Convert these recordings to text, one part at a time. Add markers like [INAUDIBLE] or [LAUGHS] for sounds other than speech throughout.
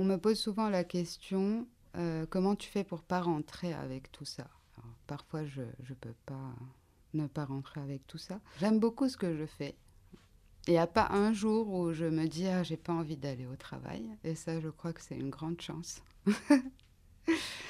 on me pose souvent la question euh, comment tu fais pour pas rentrer avec tout ça? Parfois, je ne peux pas ne pas rentrer avec tout ça. J'aime beaucoup ce que je fais. Il n'y a pas un jour où je me dis ah j'ai pas envie d'aller au travail et ça je crois que c'est une grande chance. [LAUGHS]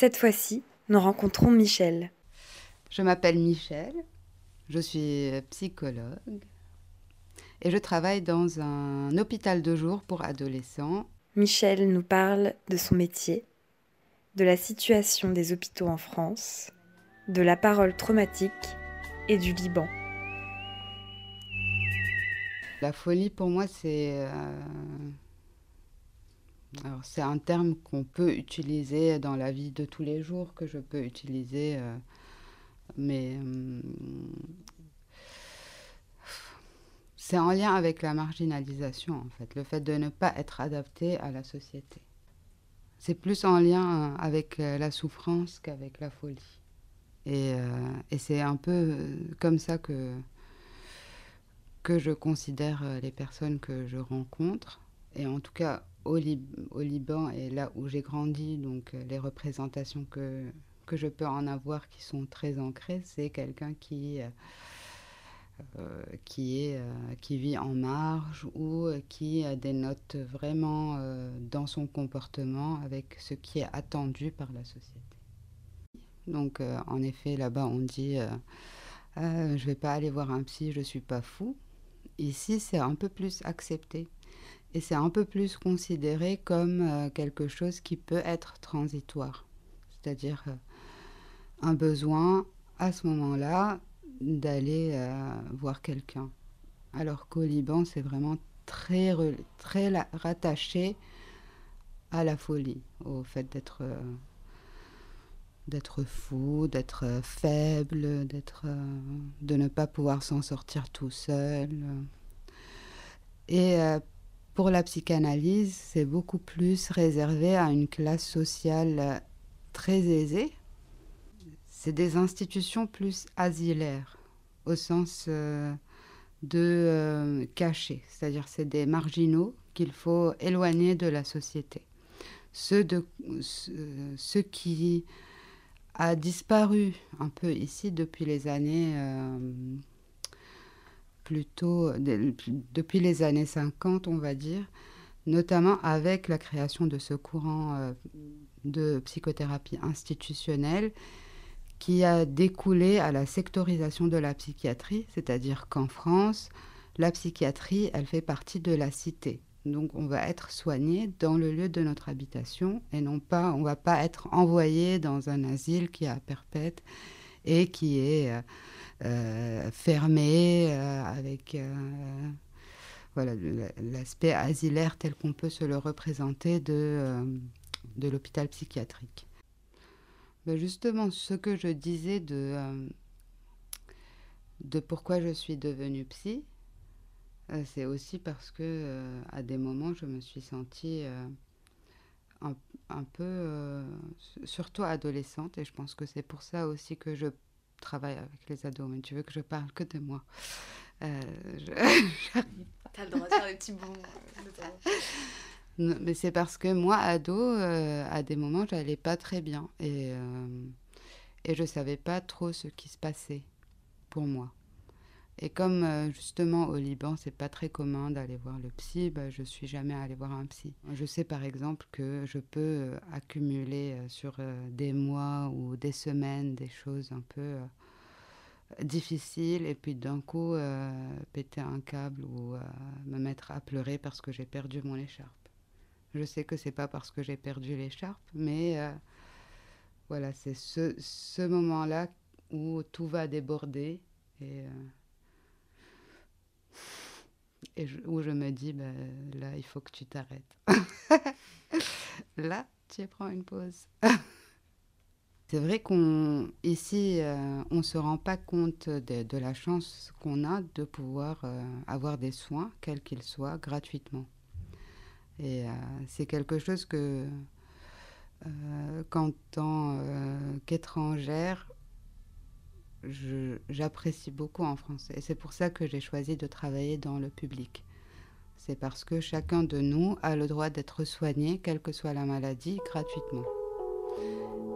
Cette fois-ci, nous rencontrons Michel. Je m'appelle Michel, je suis psychologue et je travaille dans un hôpital de jour pour adolescents. Michel nous parle de son métier, de la situation des hôpitaux en France, de la parole traumatique et du Liban. La folie pour moi c'est... Euh, c'est un terme qu'on peut utiliser dans la vie de tous les jours, que je peux utiliser, euh, mais hum, c'est en lien avec la marginalisation, en fait, le fait de ne pas être adapté à la société. C'est plus en lien avec euh, la souffrance qu'avec la folie. Et, euh, et c'est un peu comme ça que, que je considère les personnes que je rencontre. Et en tout cas, au, Liban et là où j'ai grandi, donc euh, les représentations que, je peux en avoir qui sont très ancrées, c'est quelqu'un qui, euh, euh, vit en marge ou qui dénote vraiment dans son comportement avec ce qui est attendu par la société. Donc en effet, là-bas, on dit je ne vais pas aller voir un psy, je ne suis pas fou. Ici, c'est un peu plus accepté. Et c'est un peu plus considéré comme euh, quelque chose qui peut être transitoire, c'est-à-dire euh, un besoin à ce moment-là d'aller euh, voir quelqu'un. Alors qu'au Liban, c'est vraiment très, très rattaché à la folie, au fait d'être d'être fou, d'être faible, d'être de ne pas pouvoir s'en sortir tout seul. Et pour la psychanalyse, c'est beaucoup plus réservé à une classe sociale euh, très aisée. C'est des institutions plus asilaires, au sens euh, de euh, cachés, c'est-à-dire c'est des marginaux qu'il faut éloigner de la société. Ceux, de, ceux qui a disparu un peu ici depuis les années plutôt depuis les années 50, on va dire, notamment avec la création de ce courant euh, de psychothérapie institutionnelle qui a découlé à la sectorisation de la psychiatrie, c'est-à-dire qu'en France, la psychiatrie, elle fait partie de la cité. Donc on va être soigné dans le lieu de notre habitation et non pas, on va pas être envoyé dans un asile qui est à perpète et qui est euh, euh, fermé, euh, avec euh, voilà, l'aspect asilaire tel qu'on peut se le représenter de, de l'hôpital psychiatrique. Ben justement, ce que je disais de, de pourquoi je suis devenue psy, c'est aussi parce que à des moments, je me suis sentie un, peu, surtout adolescente, et je pense que c'est pour ça aussi que je travaille avec les ados, mais tu veux que je parle que de moi. Euh, je... [LAUGHS] T'as le droit de faire des petits bons. [LAUGHS] mais c'est parce que moi, ado, euh, à des moments, j'allais pas très bien et, euh, et je savais pas trop ce qui se passait pour moi. Et comme euh, justement au Liban, c'est pas très commun d'aller voir le psy, bah, je suis jamais allée voir un psy. Je sais par exemple que je peux euh, accumuler euh, sur des mois ou des semaines des choses un peu difficiles et puis d'un coup péter un câble ou me mettre à pleurer parce que j'ai perdu mon écharpe. Je sais que c'est pas parce que j'ai perdu l'écharpe, mais voilà, c'est ce, ce moment-là où tout va déborder et et où je me dis, ben, là, il faut que tu t'arrêtes. [LAUGHS] là, tu prends une pause. [LAUGHS] C'est vrai qu'on ici, euh, on se rend pas compte de, la chance qu'on a de pouvoir euh, avoir des soins, quels qu'ils soient, gratuitement. Et euh, c'est quelque chose que, qu'en tant qu'étrangère, j'apprécie beaucoup en français. Et c'est pour ça que j'ai choisi de travailler dans le public. C'est parce que chacun de nous a le droit d'être soigné, quelle que soit la maladie, gratuitement.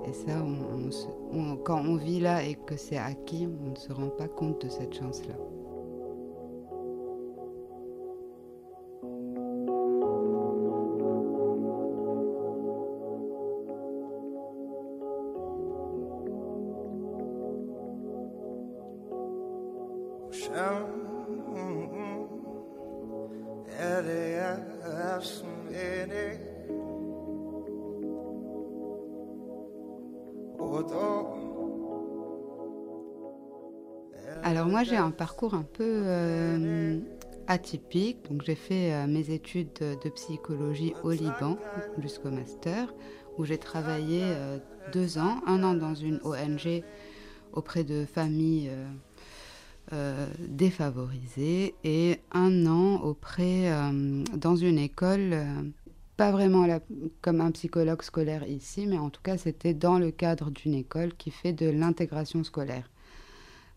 Et ça, quand on vit là et que c'est acquis, on ne se rend pas compte de cette chance-là. Un peu euh, atypique. J'ai fait euh, mes études de psychologie au Liban jusqu'au master, où j'ai travaillé euh, deux ans, un an dans une ONG auprès de familles défavorisées et un an auprès dans une école pas vraiment comme un psychologue scolaire ici, mais en tout cas c'était dans le cadre d'une école qui fait de l'intégration scolaire.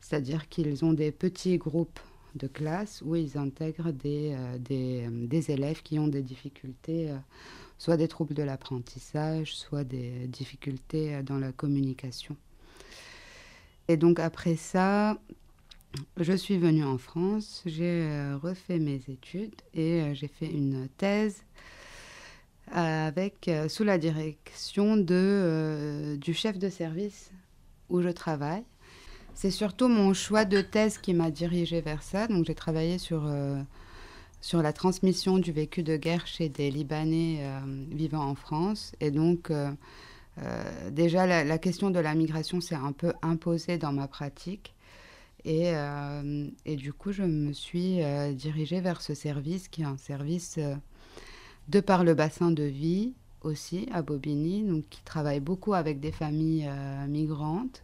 C'est-à-dire qu'ils ont des petits groupes de classe où ils intègrent des, euh, euh, élèves qui ont des difficultés, euh, soit des troubles de l'apprentissage, soit des difficultés dans la communication. Et donc après ça, je suis venue en France, j'ai refait mes études et j'ai fait une thèse sous la direction du chef de service où je travaille. C'est surtout mon choix de thèse qui m'a dirigée vers ça. Donc j'ai travaillé sur, euh, la transmission du vécu de guerre chez des Libanais vivant en France. Et donc déjà la, question de la migration s'est un peu imposée dans ma pratique. Et, du coup, je me suis dirigée vers ce service qui est un service de par le bassin de vie aussi à Bobigny, donc qui travaille beaucoup avec des familles euh, migrantes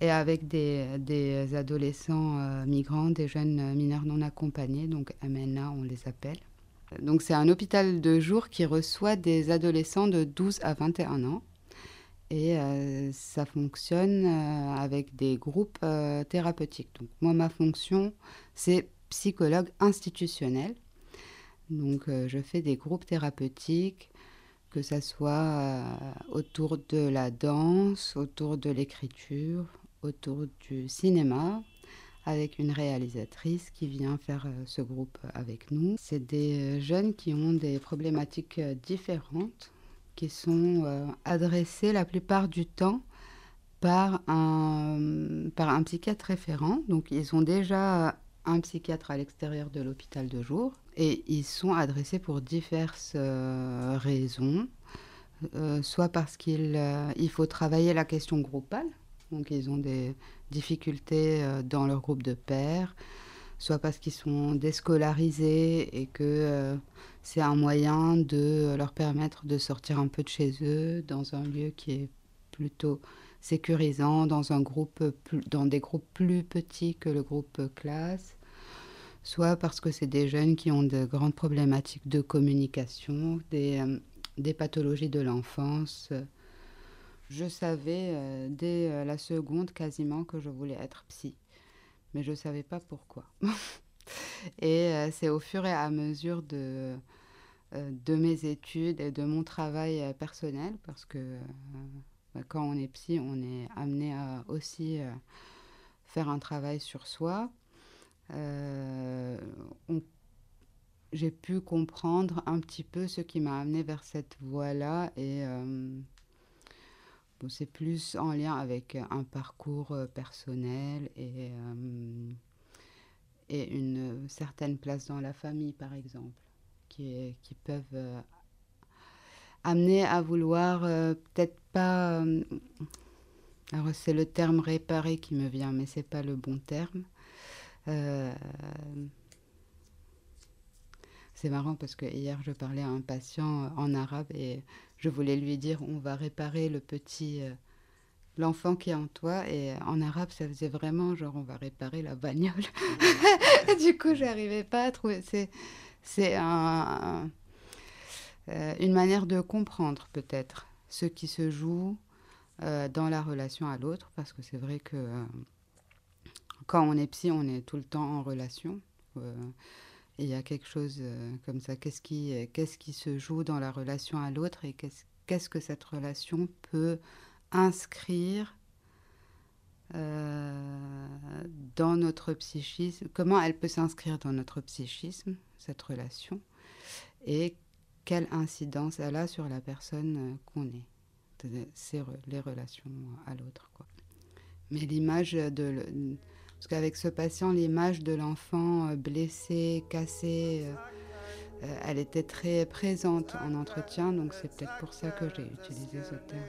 et avec des, adolescents euh, migrants, des jeunes mineurs non accompagnés, donc MNA on les appelle. Donc c'est un hôpital de jour qui reçoit des adolescents de 12 à 21 ans. Et euh, ça fonctionne avec des groupes thérapeutiques. Donc moi, ma fonction, c'est psychologue institutionnel. Donc euh, je fais des groupes thérapeutiques, que ce soit euh, autour de la danse, autour de l'écriture, autour du cinéma, avec une réalisatrice qui vient faire euh, ce groupe avec nous. C'est des jeunes qui ont des problématiques différentes, qui sont adressées la plupart du temps par un, par un psychiatre référent. Donc ils ont déjà un psychiatre à l'extérieur de l'hôpital de jour et ils sont adressés pour diverses euh, raisons, euh, soit parce qu'il euh, il faut travailler la question groupale, donc ils ont des difficultés dans leur groupe de pairs, soit parce qu'ils sont déscolarisés et que c'est un moyen de leur permettre de sortir un peu de chez eux dans un lieu qui est plutôt sécurisant, dans, un groupe, dans des groupes plus petits que le groupe classe soit parce que c'est des jeunes qui ont de grandes problématiques de communication, des, euh, pathologies de l'enfance. Je savais euh, dès euh, la seconde quasiment que je voulais être psy, mais je ne savais pas pourquoi. [LAUGHS] et c'est au fur et à mesure de, de mes études et de mon travail personnel, parce que bah, quand on est psy, on est amené à aussi faire un travail sur soi j'ai pu comprendre un petit peu ce qui m'a amené vers cette voie-là et c'est plus en lien avec un parcours personnel et, et une certaine place dans la famille, par exemple, qui, qui peuvent amener à vouloir peut-être pas alors c'est le terme réparer qui me vient, mais c'est pas le bon terme. Euh, c'est marrant parce que hier je parlais à un patient en arabe et je voulais lui dire on va réparer le petit euh, l'enfant qui est en toi et en arabe ça faisait vraiment genre on va réparer la bagnole. [LAUGHS] du coup j'arrivais pas à trouver c'est c'est un, euh, une manière de comprendre peut-être ce qui se joue euh, dans la relation à l'autre, parce que c'est vrai que euh, quand on est psy, on est tout le temps en relation. Euh, il y a quelque chose comme ça. Qu'est-ce qui, qu'est-ce qui se joue dans la relation à l'autre et qu'est-ce, qu'est-ce que cette relation peut inscrire dans notre psychisme, comment elle peut s'inscrire dans notre psychisme, cette relation, et quelle incidence elle a sur la personne qu'on est? C'est les relations à l'autre. Mais l'image de... Parce qu'avec ce patient, l'image de l'enfant euh, blessé, cassé, euh, euh, elle était très présente en entretien, donc c'est peut-être pour ça que j'ai utilisé ce terme.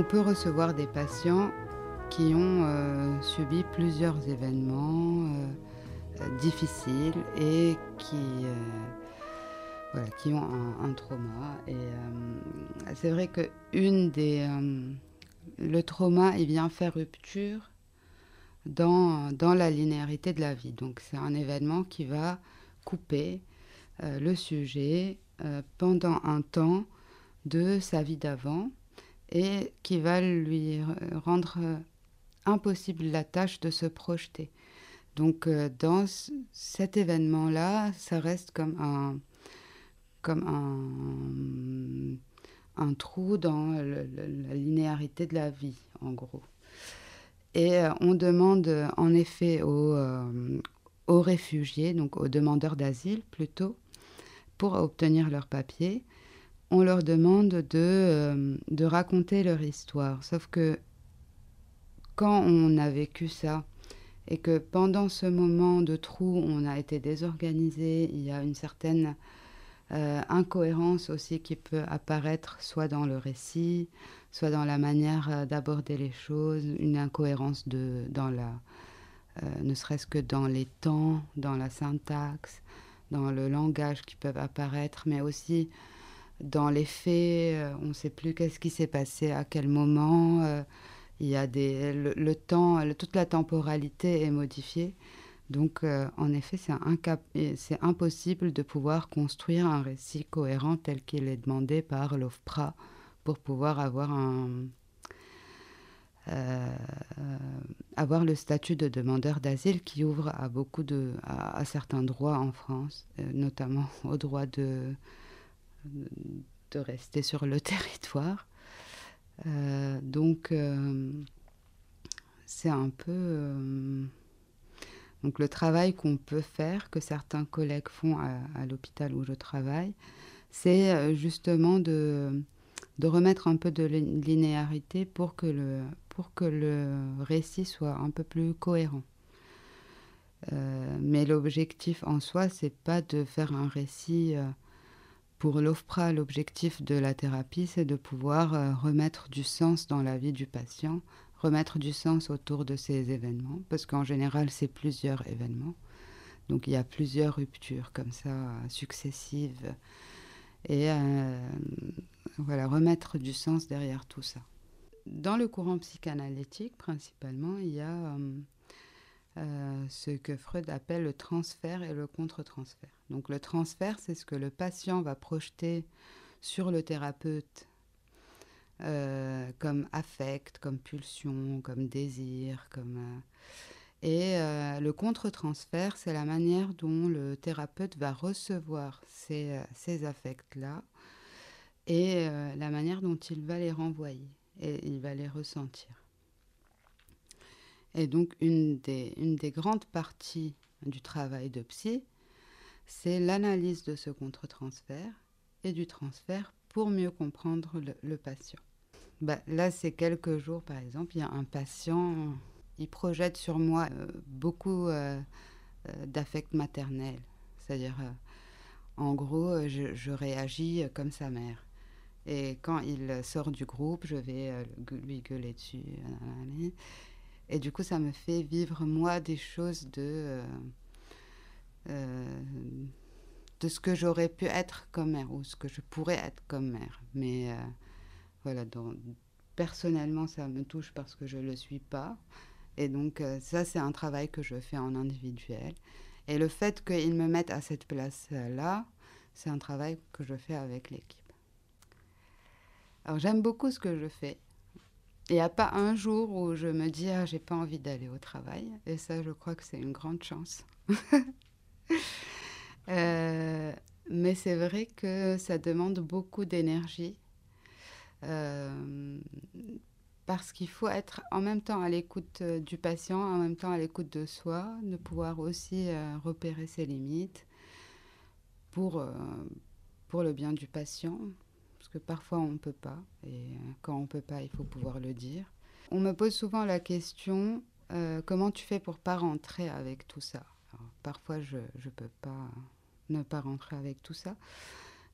On peut recevoir des patients qui ont euh, subi plusieurs événements euh, euh, difficiles et qui, ont un, trauma. C'est vrai que le trauma, vient faire rupture dans, dans la linéarité de la vie. Donc c'est un événement qui va couper le sujet pendant un temps de sa vie d'avant et qui va lui rendre euh, impossible la tâche de se projeter. Donc euh, dans cet événement-là, ça reste comme un, comme un, un trou dans la linéarité de la vie, en gros. Et euh, on demande en effet aux, aux réfugiés, donc aux demandeurs d'asile plutôt, pour obtenir leur papier, on leur demande de, euh, de raconter leur histoire. Sauf que quand on a vécu ça et que pendant ce moment de trou, on a été désorganisé, il y a une certaine euh, incohérence aussi qui peut apparaître soit dans le récit, soit dans la manière euh, d'aborder les choses, une incohérence de, dans la, ne serait-ce que dans les temps, dans la syntaxe, dans le langage qui peuvent apparaître, mais aussi dans les faits, euh, on ne sait plus qu'est-ce qui s'est passé, à quel moment. Euh, il y a des, le, temps, toute la temporalité est modifiée. Donc, euh, en effet, c'est impossible de pouvoir construire un récit cohérent tel qu'il est demandé par l'OFPRA pour pouvoir avoir un, avoir le statut de demandeur d'asile qui ouvre à beaucoup de à certains droits en France, notamment [LAUGHS] au droit de de rester sur le [LAUGHS] territoire. Euh, donc, euh, c'est un peu. Euh, donc, le travail qu'on peut faire, que certains collègues font à, l'hôpital où je travaille, c'est justement de, remettre un peu de linéarité pour que le, pour que le récit soit un peu plus cohérent. mais l'objectif en soi, c'est pas de faire un récit pour l'OFPRA, l'objectif de la thérapie, c'est de pouvoir euh, remettre du sens dans la vie du patient, remettre du sens autour de ces événements, parce qu'en général, c'est plusieurs événements. Donc il y a plusieurs ruptures comme ça, successives. Et euh, voilà, remettre du sens derrière tout ça. dans le courant psychanalytique, principalement, il y a euh, ce que Freud appelle le transfert et le contre-transfert. Donc le transfert, c'est ce que le patient va projeter sur le thérapeute euh, comme affect, comme pulsion, comme désir, comme... Euh, et le contre-transfert, c'est la manière dont le thérapeute va recevoir ces, ces affects-là et la manière dont il va les renvoyer et il va les ressentir. Et donc, une des, grandes parties du travail de psy, c'est l'analyse de ce contre-transfert et du transfert pour mieux comprendre le, patient. Bah, là, c'est quelques jours, par exemple, il y a un patient, il projette sur moi euh, beaucoup euh, euh, d'affect maternel. C'est-à-dire, en gros, je, réagis comme sa mère. Et quand il sort du groupe, je vais lui gueuler dessus. Et du coup, ça me fait vivre, moi, des choses de, euh, euh, de ce que j'aurais pu être comme mère ou ce que je pourrais être comme mère. Mais euh, voilà, donc, personnellement, ça me touche parce que je ne le suis pas. Et donc, ça, c'est un travail que je fais en individuel. Et le fait qu'ils me mettent à cette place-là, c'est un travail que je fais avec l'équipe. Alors, j'aime beaucoup ce que je fais. Il n'y a pas un jour où je me dis ah j'ai pas envie d'aller au travail et ça je crois que c'est une grande chance. [LAUGHS] Euh, mais c'est vrai que ça demande beaucoup d'énergie euh, parce qu'il faut être en même temps à l'écoute euh, du patient, en même temps à l'écoute de soi, de pouvoir aussi repérer ses limites pour, pour le bien du patient, que parfois on ne peut pas, et euh, quand on ne peut pas, il faut pouvoir le dire. On me pose souvent la question, euh, comment tu fais pour pas rentrer avec tout ça? Parfois, je ne peux pas ne pas rentrer avec tout ça.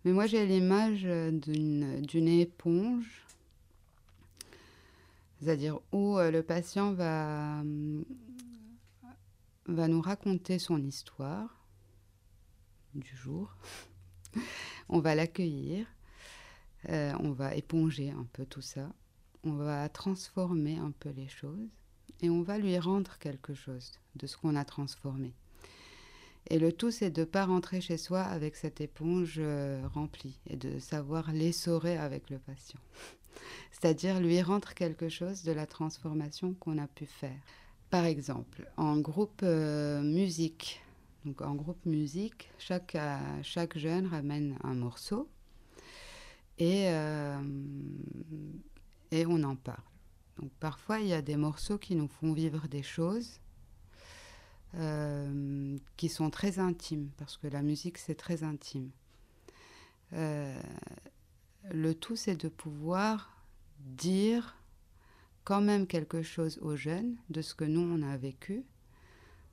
Mais moi, j'ai l'image d'une éponge, c'est-à-dire où euh, le patient va, va nous raconter son histoire du jour. [LAUGHS] On va l'accueillir euh, on va éponger un peu tout ça, on va transformer un peu les choses et on va lui rendre quelque chose de ce qu'on a transformé. Et le tout, c'est de ne pas rentrer chez soi avec cette éponge euh, remplie et de savoir l'essorer avec le patient. [LAUGHS] C'est-à-dire lui rendre quelque chose de la transformation qu'on a pu faire. Par exemple, en groupe euh, musique, donc en groupe musique, chaque, chaque jeune ramène un morceau et, euh, et on en parle. Donc parfois, il y a des morceaux qui nous font vivre des choses euh, qui sont très intimes, parce que la musique, c'est très intime. Euh, le tout, c'est de pouvoir dire quand même quelque chose aux jeunes de ce que nous, on a vécu,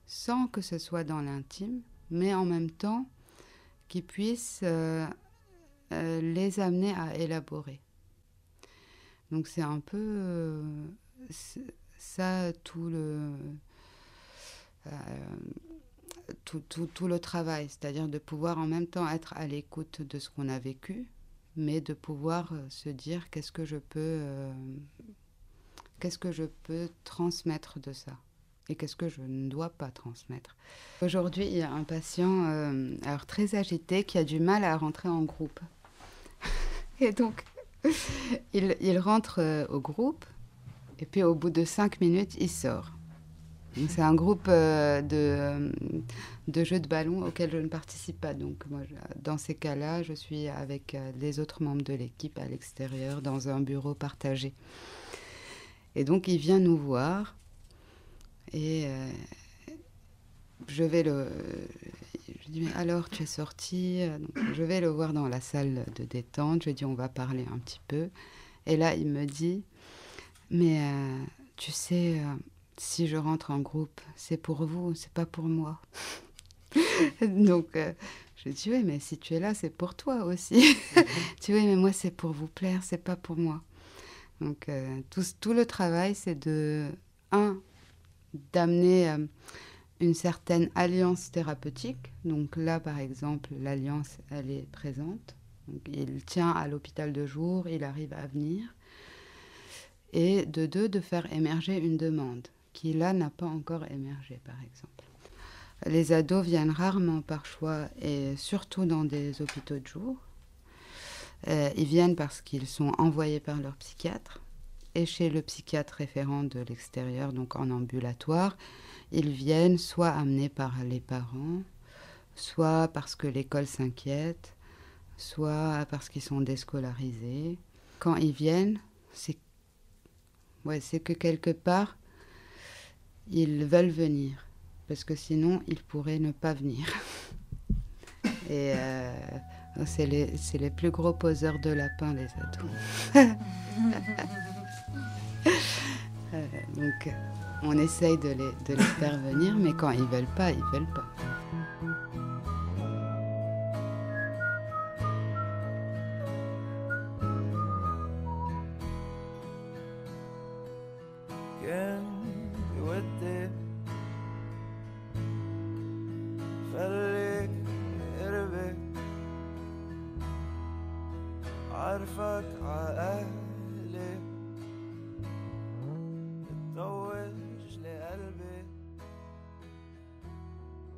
sans que ce soit dans l'intime, mais en même temps qu'ils puissent les amener à élaborer. Donc c'est un peu euh, ça tout le, euh, tout, tout, le travail, c'est-à-dire de pouvoir en même temps être à l'écoute de ce qu'on a vécu, mais de pouvoir se dire qu'est-ce que je peux qu'est-ce que je peux transmettre de ça et qu'est-ce que je ne dois pas transmettre? Aujourd'hui, il y a un patient alors très agité qui a du mal à rentrer en groupe. [LAUGHS] Et donc, [LAUGHS] il, rentre euh, au groupe, et puis au bout de cinq minutes, il sort. C'est un groupe euh, de, euh, de, jeux de ballon auquel je ne participe pas. Donc, moi, dans ces cas-là, je suis avec les autres membres de l'équipe à l'extérieur, dans un bureau partagé. Et donc, il vient nous voir. Et je vais le, je dis, mais alors, tu es sorti euh, Je vais le voir dans la salle de détente. Je lui dis, on va parler un petit peu. Et là, il me dit, mais euh, tu sais, euh, si je rentre en groupe, c'est pour vous, c'est pas pour moi. [LAUGHS] Donc, je lui dis, oui, mais si tu es là, c'est pour toi aussi. [LAUGHS] tu vois, mais moi, c'est pour vous plaire, c'est pas pour moi. Donc, tout, tout, le travail, c'est de, un, d'amener une certaine alliance thérapeutique. Donc là, par exemple, l'alliance, elle est présente. il tient à l'hôpital de jour, il arrive à venir. et de deux, de faire émerger une demande qui là n'a pas encore émergé, par exemple. Les ados viennent rarement par choix et surtout dans des hôpitaux de jour. Euh, ils viennent parce qu'ils sont envoyés par leur psychiatre et chez le psychiatre référent de l'extérieur, donc en ambulatoire, ils viennent soit amenés par les parents, soit parce que l'école s'inquiète, soit parce qu'ils sont déscolarisés. Quand ils viennent, c'est ouais, que quelque part, ils veulent venir, parce que sinon, ils pourraient ne pas venir. [LAUGHS] Et euh, c'est les, les, plus gros poseurs de lapins, les ados. [LAUGHS] Donc, on essaye de les, de les faire venir, mais quand ils veulent pas, ils veulent pas.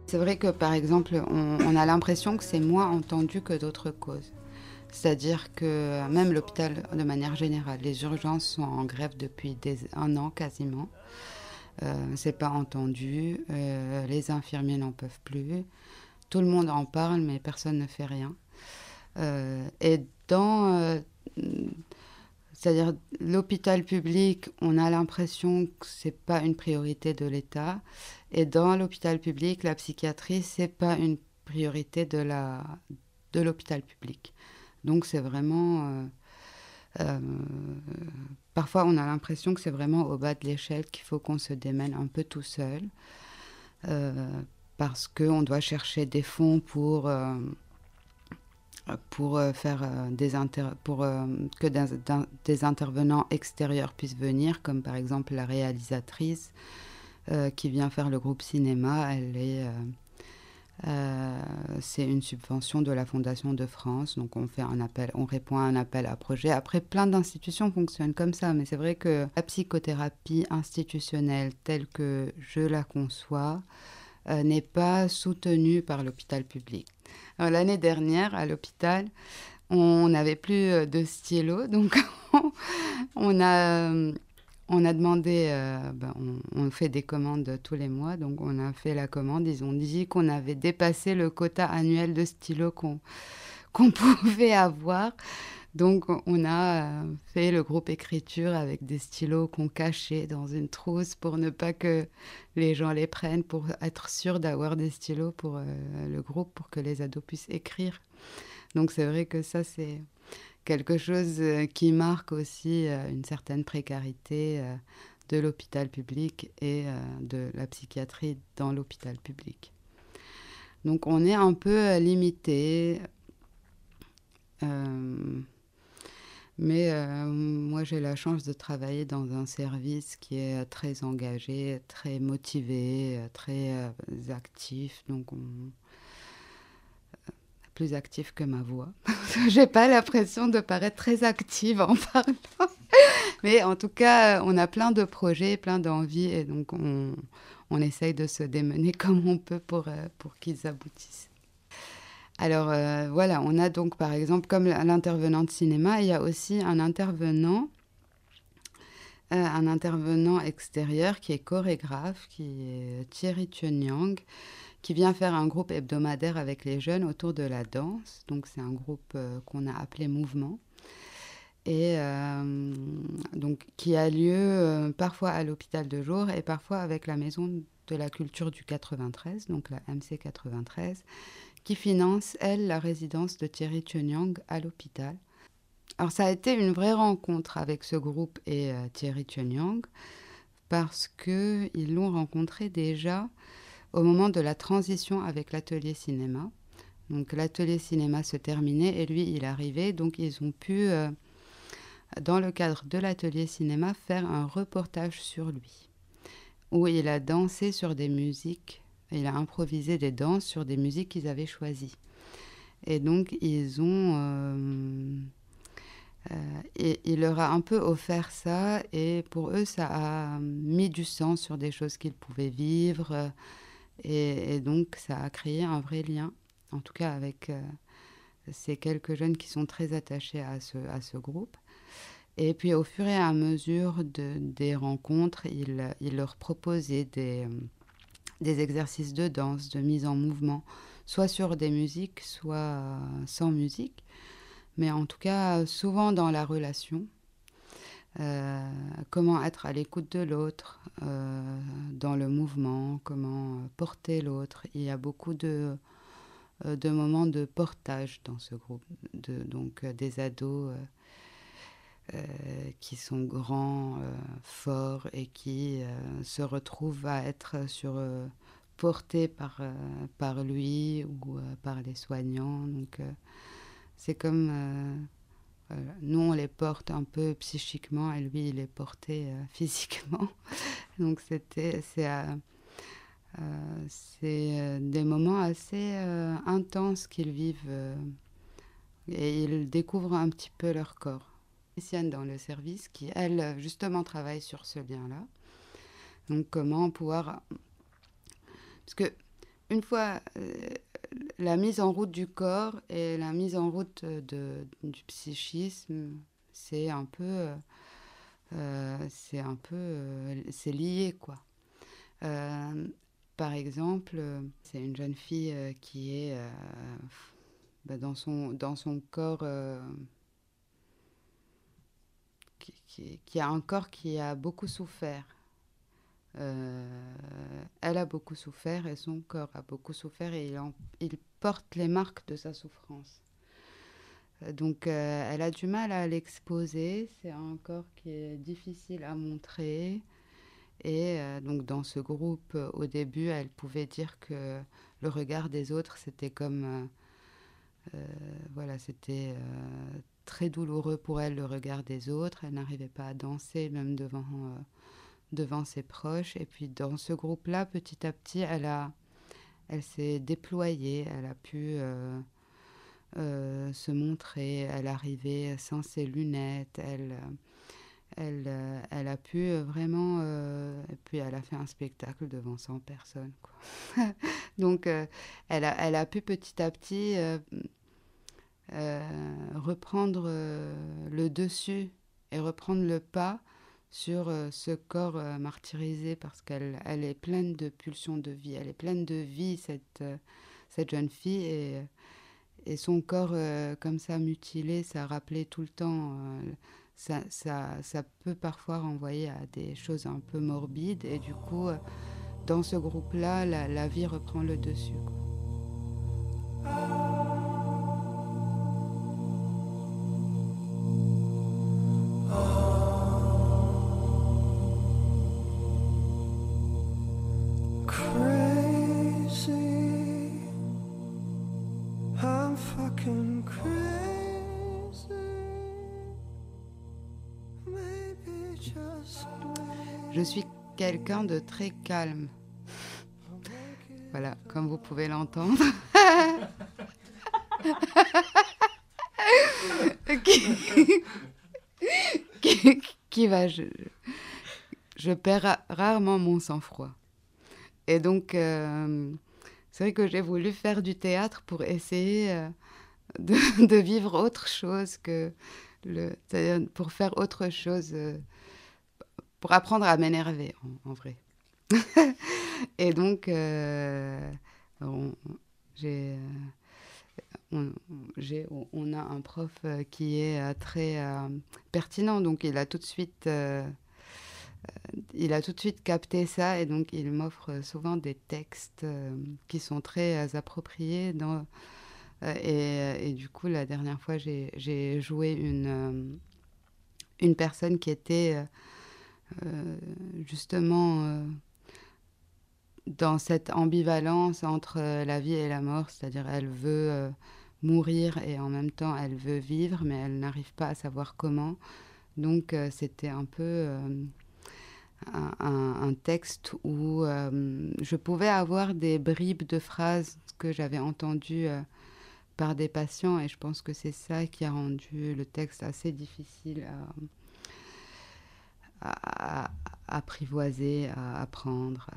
C'est vrai que par exemple, on, a l'impression que c'est moins entendu que d'autres causes. C'est-à-dire que même l'hôpital, de manière générale, les urgences sont en grève depuis un an quasiment. Euh, c'est pas entendu. Euh, les infirmiers n'en peuvent plus. Tout le monde en parle, mais personne ne fait rien. Euh, et dans, c'est-à-dire l'hôpital public, on a l'impression que c'est pas une priorité de l'État. Et dans l'hôpital public, la psychiatrie, c'est pas une priorité de de l'hôpital public. Donc c'est vraiment euh, euh, parfois on a l'impression que c'est vraiment au bas de l'échelle qu'il faut qu'on se démène un peu tout seul euh, parce qu'on doit chercher des fonds pour pour faire des pour que des intervenants extérieurs puissent venir comme par exemple la réalisatrice euh, qui vient faire le groupe cinéma. Elle est, euh, euh, c'est une subvention de la Fondation de France. Donc on fait un appel, on répond à un appel à projet. Après, plein d'institutions fonctionnent comme ça, mais c'est vrai que la psychothérapie institutionnelle telle que je la conçois n'est pas soutenue par l'hôpital public. L'année dernière, à l'hôpital, on n'avait plus de stylo, [LAUGHS] donc on a on a demandé, euh, ben, on, fait des commandes tous les mois, donc on a fait la commande. Ils ont dit qu'on avait dépassé le quota annuel de stylos qu'on [LAUGHS] pouvait avoir. Donc on a euh, fait le groupe écriture avec des stylos qu'on cachait dans une trousse pour ne pas que les gens les prennent, pour être sûr d'avoir des stylos pour euh, le groupe, pour que les ados puissent écrire. Donc c'est vrai que ça c'est quelque chose euh, qui marque aussi une certaine précarité de l'hôpital public et de la psychiatrie dans l'hôpital public. Donc on est un peu limité. Mais moi j'ai la chance de travailler dans un service qui est très engagé, très motivé, très actif. Donc on, plus active que ma voix. [LAUGHS] J'ai pas l'impression de paraître très active en [LAUGHS] parlant. Mais en tout cas, on a plein de projets, plein d'envies et donc on, essaye de se démener [LAUGHS] comme on peut pour, euh, pour qu'ils aboutissent. Alors euh, voilà, on a donc par exemple, comme l'intervenant de cinéma, il y a aussi un intervenant, euh, un intervenant extérieur qui est chorégraphe, qui est Thierry Chunyang, qui vient faire un groupe hebdomadaire avec les jeunes autour de la danse. Donc c'est un groupe euh, qu'on a appelé Mouvement et donc qui a lieu parfois à l'hôpital de jour et parfois avec la maison de la culture du 93, donc la MC 93, qui finance elle la résidence de Thierry Chunyang à l'hôpital. Alors ça a été une vraie rencontre avec ce groupe et Thierry Chunyang parce que ils l'ont rencontré déjà au moment de la transition avec l'atelier cinéma. Donc l'atelier cinéma se terminait et lui, il arrivait. Donc ils ont pu, euh, dans le cadre de l'atelier cinéma, faire un reportage sur lui, où il a dansé sur des musiques, il a improvisé des danses sur des musiques qu'ils avaient choisies. Et donc ils ont... Euh, euh, il leur a un peu offert ça, et pour eux, ça a mis du sens sur des choses qu'ils pouvaient vivre, et, donc ça a créé un vrai lien, en tout cas avec ces quelques jeunes qui sont très attachés à ce, à ce groupe. Et puis au fur et à mesure de, des rencontres, il, il leur proposait des, des exercices de danse, de mise en mouvement, soit sur des musiques, soit sans musique, mais en tout cas souvent dans la relation. Euh, comment être à l'écoute de l'autre, euh, dans le mouvement, comment porter l'autre. Il y a beaucoup de, euh, de moments de portage dans ce groupe, de, donc des ados qui sont grands, forts et qui se retrouvent à être sur portés par, par lui ou par les soignants. Donc c'est comme nous, on les porte un peu psychiquement et lui, il est porté euh, [LAUGHS] physiquement. Donc, c'était, c'est, euh, euh, c'est des moments assez intenses qu'ils vivent et ils découvrent un petit peu leur corps. Dans le service qui, elle, justement, travaille sur ce lien-là. Donc, comment pouvoir. Parce que, une fois la mise en route du corps et la mise en route de, du psychisme, c'est un peu, euh, c'est un peu, euh, c'est lié quoi. Euh, par exemple, c'est une jeune fille qui est bah, dans son dans son corps. Qui, a un corps qui a beaucoup souffert euh, elle a beaucoup souffert et son corps a beaucoup souffert et il, il porte les marques de sa souffrance. Euh, donc euh, elle a du mal à l'exposer, c'est un corps qui est difficile à montrer. Et donc dans ce groupe, au début, elle pouvait dire que le regard des autres, c'était comme... voilà, c'était très douloureux pour elle, le regard des autres. Elle n'arrivait pas à danser, même devant devant ses proches. Et puis dans ce groupe-là, petit à petit, elle, elle s'est déployée, elle a pu euh, euh, se montrer, elle arrivait sans ses lunettes, elle, elle, elle a pu vraiment... Euh, et puis elle a fait un spectacle devant 100 personnes. Quoi. [LAUGHS] Donc elle, a, elle a pu petit à petit reprendre le dessus et reprendre le pas sur euh, ce corps euh, martyrisé parce qu'elle elle est pleine de pulsions de vie. Elle est pleine de vie, cette, euh, cette jeune fille. Et, son corps, comme ça, mutilé, ça rappelait tout le temps. Ça, ça, ça, peut parfois renvoyer à des choses un peu morbides. Et du coup, dans ce groupe-là, la, la, vie reprend le dessus. Quelqu'un de très calme. Voilà, comme vous pouvez l'entendre. qui, va je, perds rarement mon sang-froid. Et donc, euh, c'est vrai que j'ai voulu faire du théâtre pour essayer euh, de, vivre autre chose que. C'est-à-dire pour faire autre chose, euh, pour apprendre à m'énerver, en, vrai. [LAUGHS] Et donc, on, j'ai. On, on, a un prof qui est très pertinent, donc il a tout de suite euh, il a tout de suite capté ça et donc il m'offre souvent des textes euh, qui sont très euh, appropriés. Dans, et, et, du coup, la dernière fois, j'ai joué une, une personne qui était justement dans cette ambivalence entre la vie et la mort, c'est-à-dire elle veut mourir et en même temps elle veut vivre, mais elle n'arrive pas à savoir comment. Donc c'était un peu un, texte où euh, je pouvais avoir des bribes de phrases que j'avais entendues euh, par des patients et je pense que c'est ça qui a rendu le texte assez difficile à, apprivoiser, à apprendre.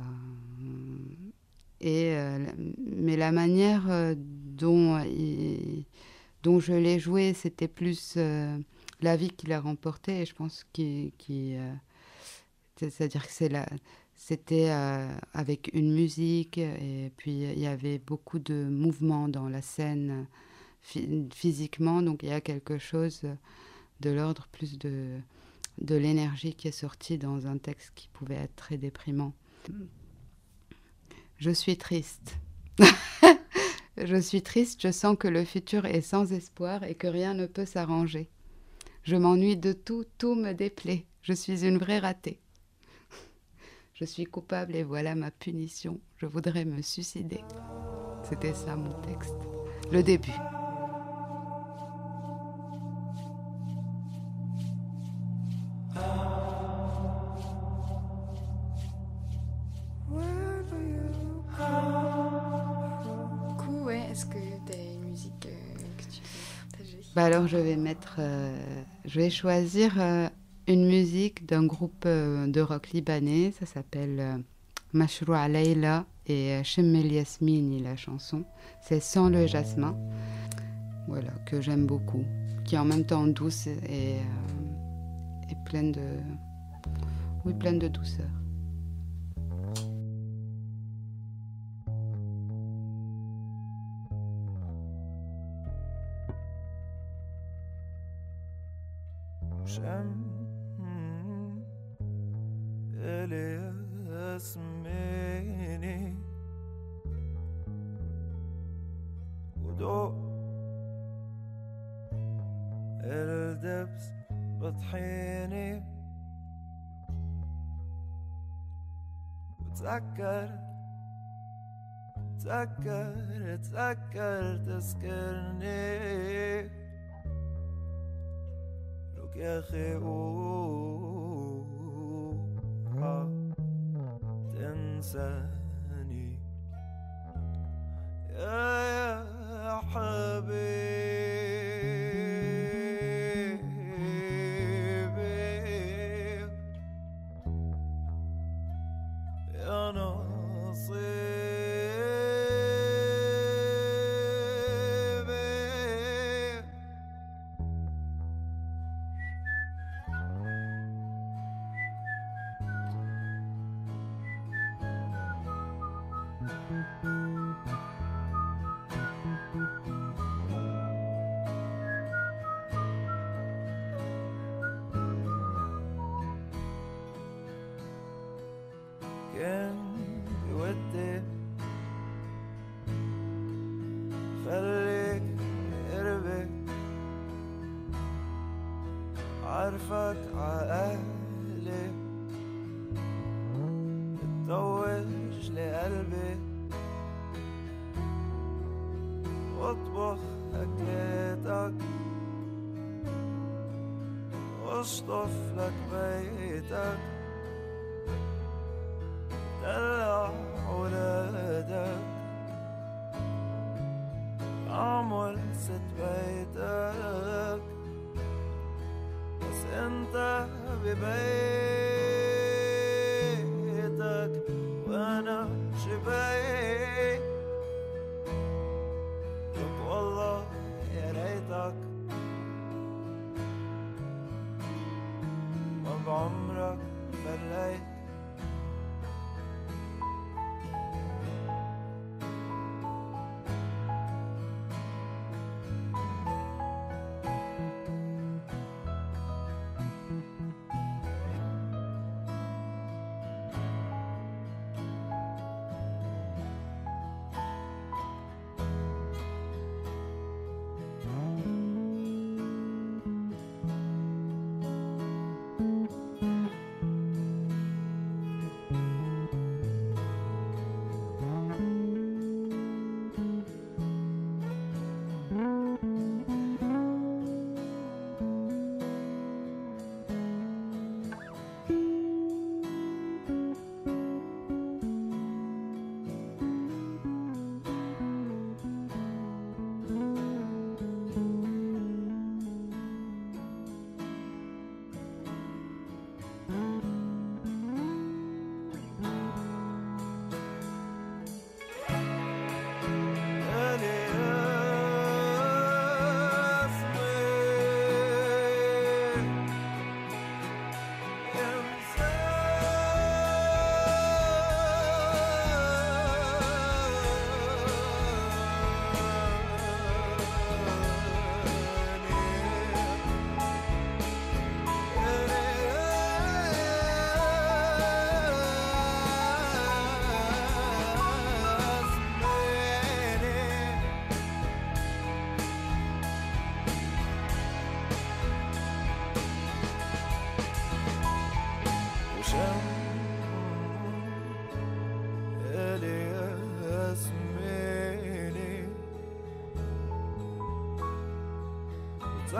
Et, euh, mais la manière euh, dont, dont je l'ai joué, c'était plus euh, la vie qui l'a remporté. Et je pense qu'il. C'est-à-dire que c'est la c'était avec une musique et puis il y avait beaucoup de mouvements dans la scène physiquement, donc il y a quelque chose de l'ordre plus de, de l'énergie qui est sortie dans un texte qui pouvait être très déprimant. Je suis triste. [LAUGHS] je suis triste, je sens que le futur est sans espoir et que rien ne peut s'arranger. Je m'ennuie de tout, tout me déplaît. Je suis une vraie ratée. [LAUGHS] Je suis coupable et voilà ma punition. Je voudrais me suicider. C'était ça mon texte. Le début. Alors je vais euh, choisir euh, une musique d'un groupe euh, de rock libanais, ça s'appelle Mashroua Leila et Shemmel Yasmini, la chanson. C'est Sans le jasmin, voilà, que j'aime beaucoup, qui est en même temps douce et, et pleine de, oui, pleine de douceur. stoff lagt beidag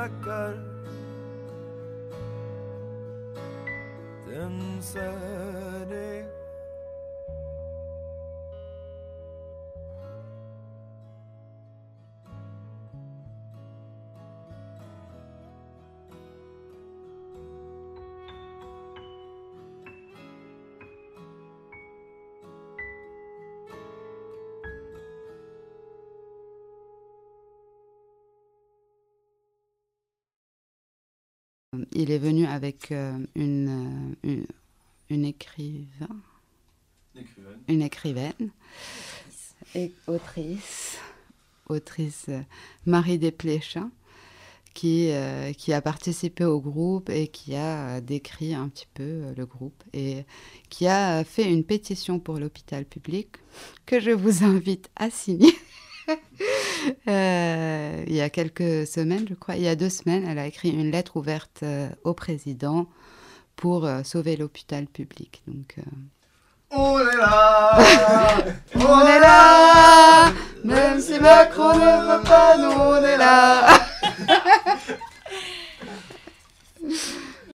record Il est venu avec euh, une, euh, une, une écrivain, Écrivaine. une écrivaine, et autrice, autrice euh, Marie Desplechin, qui, euh, qui a participé au groupe et qui a décrit un petit peu le groupe et qui a fait une pétition pour l'hôpital public que je vous invite à signer. Euh, il y a quelques semaines, je crois, il y a deux semaines, elle a écrit une lettre ouverte euh, au président pour euh, sauver l'hôpital public. Donc, On est là [LAUGHS] on est là, même si Macron ne veut pas, nous on est là.